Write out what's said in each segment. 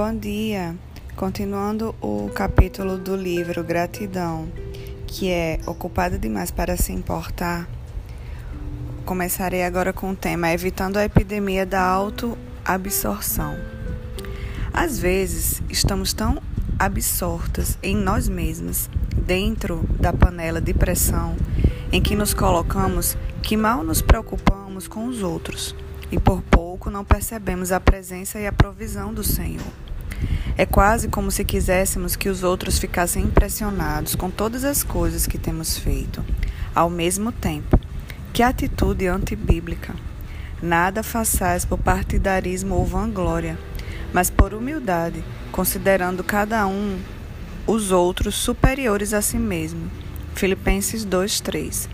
Bom dia! Continuando o capítulo do livro Gratidão, que é Ocupada demais para se importar, começarei agora com o tema Evitando a epidemia da autoabsorção. Às vezes, estamos tão absortas em nós mesmas, dentro da panela de pressão em que nos colocamos, que mal nos preocupamos com os outros e por pouco não percebemos a presença e a provisão do Senhor. É quase como se quiséssemos que os outros ficassem impressionados com todas as coisas que temos feito, ao mesmo tempo. Que atitude antibíblica! Nada façais por partidarismo ou vanglória, mas por humildade, considerando cada um os outros superiores a si mesmo. Filipenses 2:3.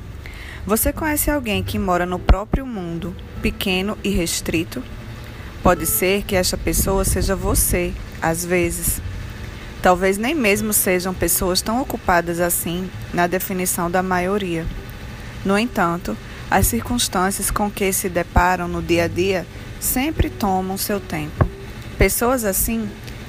Você conhece alguém que mora no próprio mundo, pequeno e restrito? Pode ser que esta pessoa seja você, às vezes. Talvez nem mesmo sejam pessoas tão ocupadas assim na definição da maioria. No entanto, as circunstâncias com que se deparam no dia a dia sempre tomam seu tempo. Pessoas assim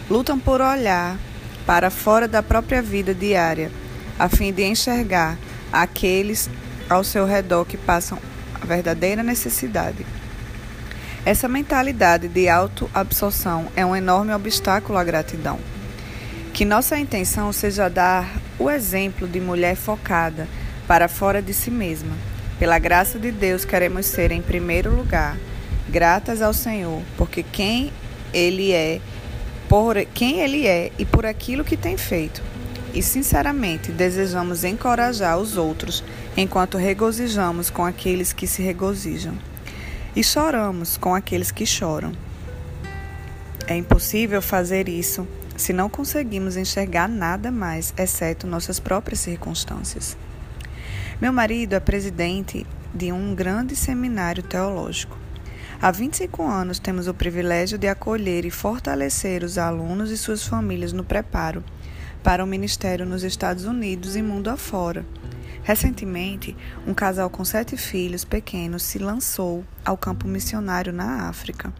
lutam por olhar para fora da própria vida diária, a fim de enxergar aqueles ao seu redor que passam a verdadeira necessidade. Essa mentalidade de autoabsorção é um enorme obstáculo à gratidão. Que nossa intenção seja dar o exemplo de mulher focada para fora de si mesma. Pela graça de Deus, queremos ser, em primeiro lugar, gratas ao Senhor, porque quem Ele é, por quem Ele é e por aquilo que tem feito e sinceramente desejamos encorajar os outros enquanto regozijamos com aqueles que se regozijam e choramos com aqueles que choram. É impossível fazer isso se não conseguimos enxergar nada mais exceto nossas próprias circunstâncias. Meu marido é presidente de um grande seminário teológico. Há 25 anos temos o privilégio de acolher e fortalecer os alunos e suas famílias no preparo para o ministério nos Estados Unidos e mundo afora. Recentemente, um casal com sete filhos pequenos se lançou ao campo missionário na África.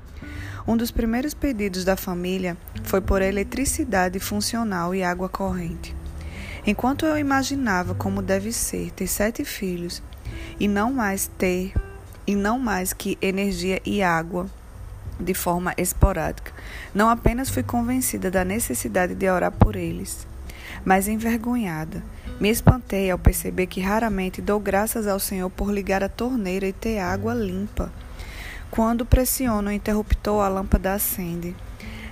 Um dos primeiros pedidos da família foi por eletricidade funcional e água corrente. Enquanto eu imaginava como deve ser ter sete filhos e não mais ter e não mais que energia e água de forma esporádica, não apenas fui convencida da necessidade de orar por eles, mas envergonhada. Me espantei ao perceber que raramente dou graças ao Senhor por ligar a torneira e ter água limpa. Quando pressiono o interruptor, a lâmpada acende.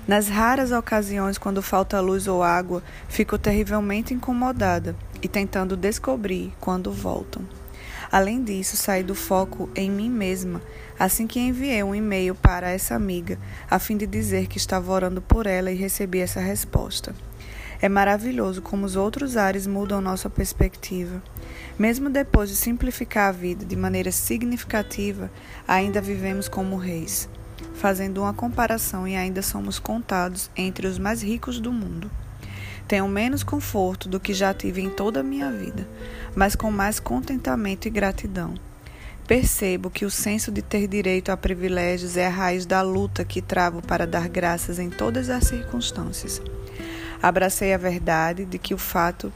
Nas raras ocasiões quando falta luz ou água, fico terrivelmente incomodada e tentando descobrir quando voltam. Além disso, saí do foco em mim mesma assim que enviei um e-mail para essa amiga, a fim de dizer que estava orando por ela e recebi essa resposta. É maravilhoso como os outros ares mudam nossa perspectiva. Mesmo depois de simplificar a vida de maneira significativa, ainda vivemos como reis, fazendo uma comparação e ainda somos contados entre os mais ricos do mundo. Tenho menos conforto do que já tive em toda a minha vida, mas com mais contentamento e gratidão. Percebo que o senso de ter direito a privilégios é a raiz da luta que travo para dar graças em todas as circunstâncias. Abracei a verdade de que o fato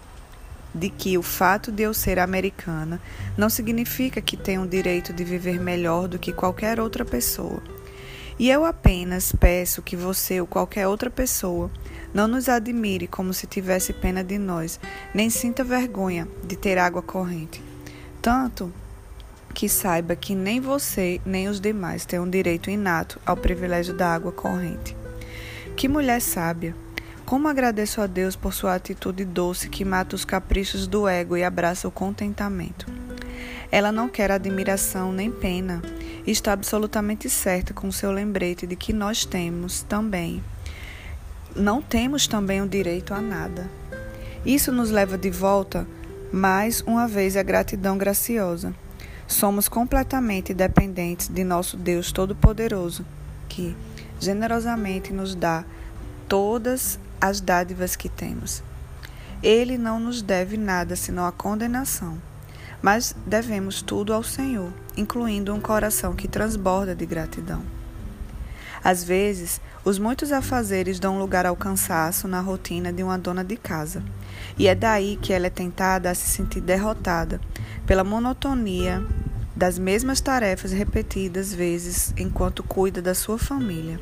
de que o fato de eu ser americana não significa que tenho o direito de viver melhor do que qualquer outra pessoa. E eu apenas peço que você ou qualquer outra pessoa não nos admire como se tivesse pena de nós, nem sinta vergonha de ter água corrente. Tanto que saiba que nem você nem os demais têm um direito inato ao privilégio da água corrente. Que mulher sábia! Como agradeço a Deus por sua atitude doce que mata os caprichos do ego e abraça o contentamento. Ela não quer admiração nem pena e está absolutamente certa com seu lembrete de que nós temos também. Não temos também o direito a nada. Isso nos leva de volta mais uma vez à gratidão graciosa. Somos completamente dependentes de nosso Deus Todo-Poderoso, que generosamente nos dá todas as dádivas que temos. Ele não nos deve nada senão a condenação, mas devemos tudo ao Senhor, incluindo um coração que transborda de gratidão. Às vezes, os muitos afazeres dão lugar ao cansaço na rotina de uma dona de casa, e é daí que ela é tentada a se sentir derrotada pela monotonia das mesmas tarefas repetidas vezes enquanto cuida da sua família.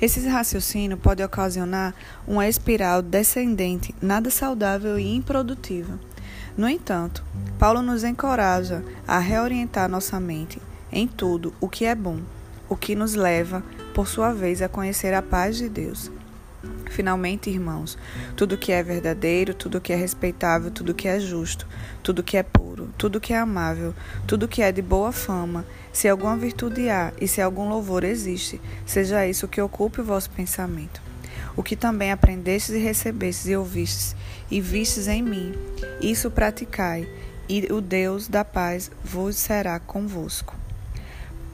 Esse raciocínio pode ocasionar uma espiral descendente, nada saudável e improdutiva. No entanto, Paulo nos encoraja a reorientar nossa mente em tudo o que é bom, o que nos leva, por sua vez, a conhecer a paz de Deus. Finalmente, irmãos, tudo que é verdadeiro, tudo que é respeitável, tudo que é justo, tudo que é puro, tudo que é amável, tudo que é de boa fama, se alguma virtude há e se algum louvor existe, seja isso que ocupe o vosso pensamento. O que também aprendestes e recebestes e ouvistes e vistes em mim, isso praticai, e o Deus da paz vos será convosco.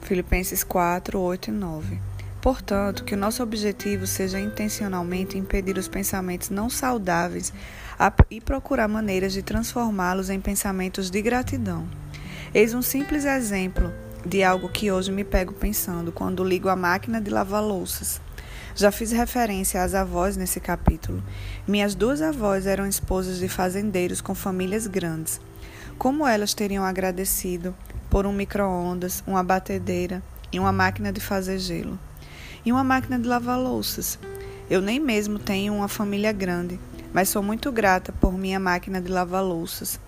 Filipenses 4, 8 e 9. Portanto, que o nosso objetivo seja intencionalmente impedir os pensamentos não saudáveis e procurar maneiras de transformá-los em pensamentos de gratidão. Eis um simples exemplo de algo que hoje me pego pensando quando ligo a máquina de lavar louças. Já fiz referência às avós nesse capítulo. Minhas duas avós eram esposas de fazendeiros com famílias grandes. Como elas teriam agradecido por um micro-ondas, uma batedeira e uma máquina de fazer gelo. E uma máquina de lavar louças. Eu nem mesmo tenho uma família grande, mas sou muito grata por minha máquina de lavar louças.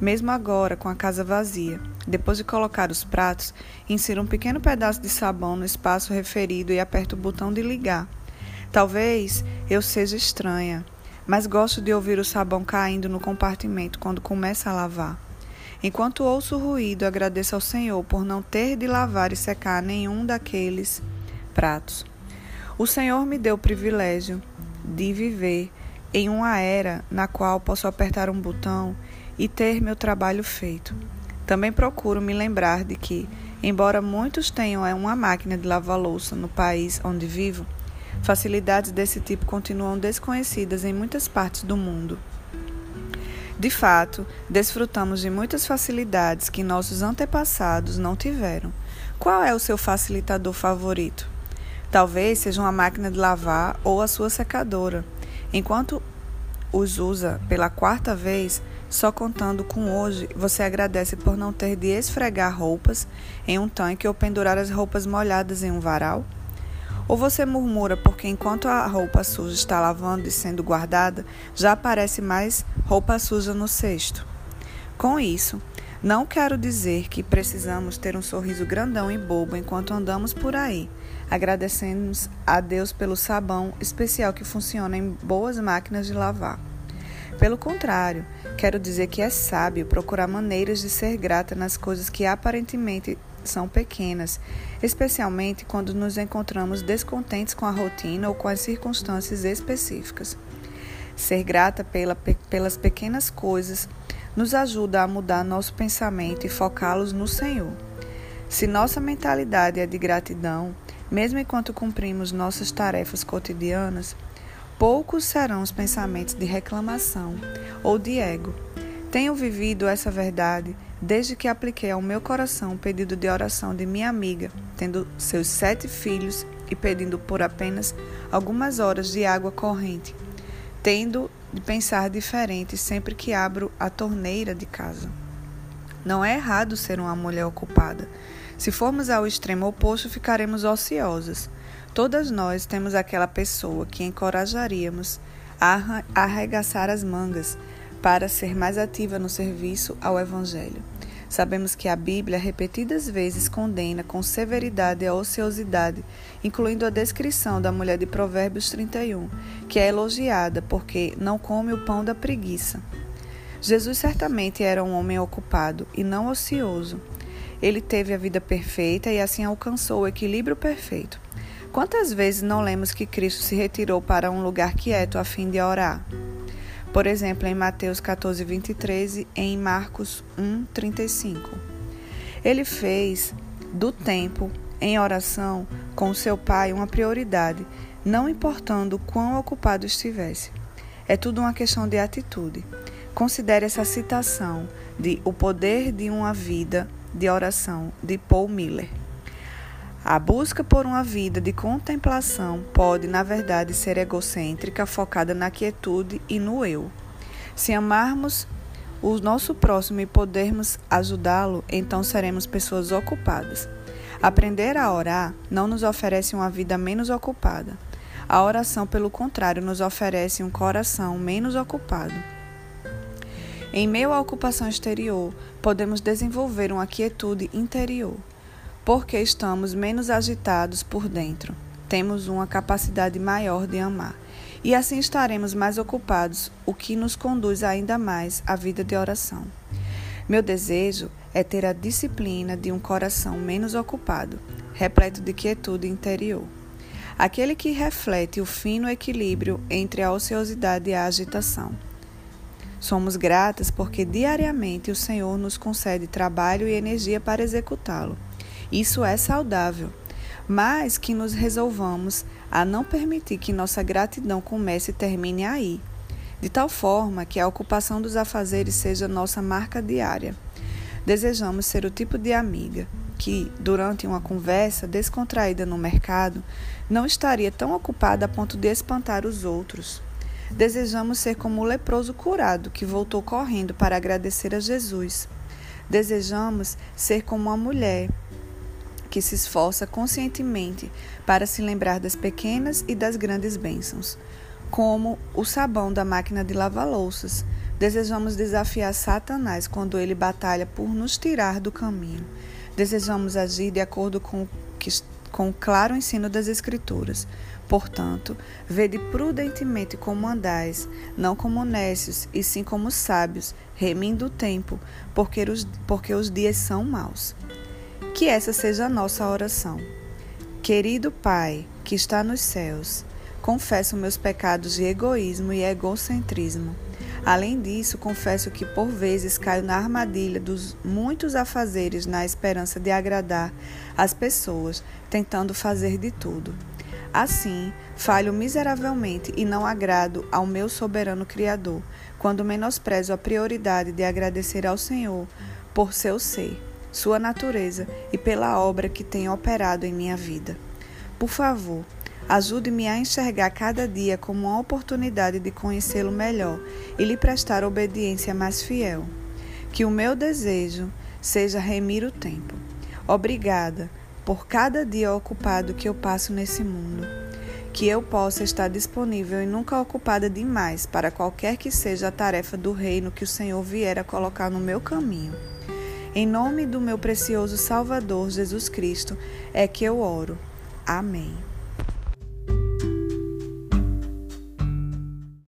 Mesmo agora, com a casa vazia, depois de colocar os pratos, insiro um pequeno pedaço de sabão no espaço referido e aperto o botão de ligar. Talvez eu seja estranha, mas gosto de ouvir o sabão caindo no compartimento quando começa a lavar. Enquanto ouço o ruído, agradeço ao Senhor por não ter de lavar e secar nenhum daqueles pratos. O Senhor me deu o privilégio de viver em uma era na qual posso apertar um botão e ter meu trabalho feito. Também procuro me lembrar de que, embora muitos tenham uma máquina de lavar louça no país onde vivo, facilidades desse tipo continuam desconhecidas em muitas partes do mundo. De fato, desfrutamos de muitas facilidades que nossos antepassados não tiveram. Qual é o seu facilitador favorito? Talvez seja uma máquina de lavar ou a sua secadora. Enquanto os usa pela quarta vez, só contando com hoje, você agradece por não ter de esfregar roupas em um tanque ou pendurar as roupas molhadas em um varal? Ou você murmura porque enquanto a roupa suja está lavando e sendo guardada, já aparece mais roupa suja no cesto? Com isso, não quero dizer que precisamos ter um sorriso grandão e bobo enquanto andamos por aí. Agradecemos a Deus pelo sabão especial que funciona em boas máquinas de lavar. Pelo contrário, quero dizer que é sábio procurar maneiras de ser grata nas coisas que aparentemente são pequenas, especialmente quando nos encontramos descontentes com a rotina ou com as circunstâncias específicas. Ser grata pela, pelas pequenas coisas nos ajuda a mudar nosso pensamento e focá-los no Senhor. Se nossa mentalidade é de gratidão, mesmo enquanto cumprimos nossas tarefas cotidianas, poucos serão os pensamentos de reclamação ou de ego. Tenho vivido essa verdade desde que apliquei ao meu coração o pedido de oração de minha amiga, tendo seus sete filhos e pedindo por apenas algumas horas de água corrente, tendo de pensar diferente sempre que abro a torneira de casa. Não é errado ser uma mulher ocupada. Se formos ao extremo oposto, ficaremos ociosas. Todas nós temos aquela pessoa que encorajaríamos a arregaçar as mangas para ser mais ativa no serviço ao Evangelho. Sabemos que a Bíblia repetidas vezes condena com severidade a ociosidade, incluindo a descrição da mulher de Provérbios 31, que é elogiada porque não come o pão da preguiça. Jesus certamente era um homem ocupado e não ocioso. Ele teve a vida perfeita e assim alcançou o equilíbrio perfeito. Quantas vezes não lemos que Cristo se retirou para um lugar quieto a fim de orar? Por exemplo, em Mateus 14, 23 e em Marcos 1, 35. Ele fez do tempo em oração com seu pai uma prioridade, não importando quão ocupado estivesse. É tudo uma questão de atitude. Considere essa citação de O Poder de uma Vida de Oração, de Paul Miller. A busca por uma vida de contemplação pode, na verdade, ser egocêntrica, focada na quietude e no eu. Se amarmos o nosso próximo e podermos ajudá-lo, então seremos pessoas ocupadas. Aprender a orar não nos oferece uma vida menos ocupada. A oração, pelo contrário, nos oferece um coração menos ocupado. Em meio à ocupação exterior, podemos desenvolver uma quietude interior porque estamos menos agitados por dentro. Temos uma capacidade maior de amar. E assim estaremos mais ocupados, o que nos conduz ainda mais à vida de oração. Meu desejo é ter a disciplina de um coração menos ocupado, repleto de quietude interior. Aquele que reflete o fino equilíbrio entre a ociosidade e a agitação. Somos gratas porque diariamente o Senhor nos concede trabalho e energia para executá-lo. Isso é saudável, mas que nos resolvamos a não permitir que nossa gratidão comece e termine aí, de tal forma que a ocupação dos afazeres seja nossa marca diária. Desejamos ser o tipo de amiga que, durante uma conversa descontraída no mercado, não estaria tão ocupada a ponto de espantar os outros. Desejamos ser como o leproso curado que voltou correndo para agradecer a Jesus. Desejamos ser como uma mulher que se esforça conscientemente para se lembrar das pequenas e das grandes bênçãos, como o sabão da máquina de lavar louças. Desejamos desafiar Satanás quando ele batalha por nos tirar do caminho. Desejamos agir de acordo com, que, com o claro ensino das Escrituras. Portanto, vede prudentemente como andais, não como nécios, e sim como sábios, remindo o tempo, porque os, porque os dias são maus. Que essa seja a nossa oração. Querido Pai, que está nos céus, confesso meus pecados de egoísmo e egocentrismo. Além disso, confesso que por vezes caio na armadilha dos muitos afazeres na esperança de agradar as pessoas, tentando fazer de tudo. Assim, falho miseravelmente e não agrado ao meu soberano Criador, quando menosprezo a prioridade de agradecer ao Senhor por seu ser sua natureza e pela obra que tem operado em minha vida. Por favor, ajude-me a enxergar cada dia como uma oportunidade de conhecê-lo melhor e lhe prestar obediência mais fiel. Que o meu desejo seja remir o tempo. Obrigada por cada dia ocupado que eu passo nesse mundo. Que eu possa estar disponível e nunca ocupada demais para qualquer que seja a tarefa do reino que o Senhor vier a colocar no meu caminho. Em nome do meu precioso Salvador Jesus Cristo é que eu oro. Amém.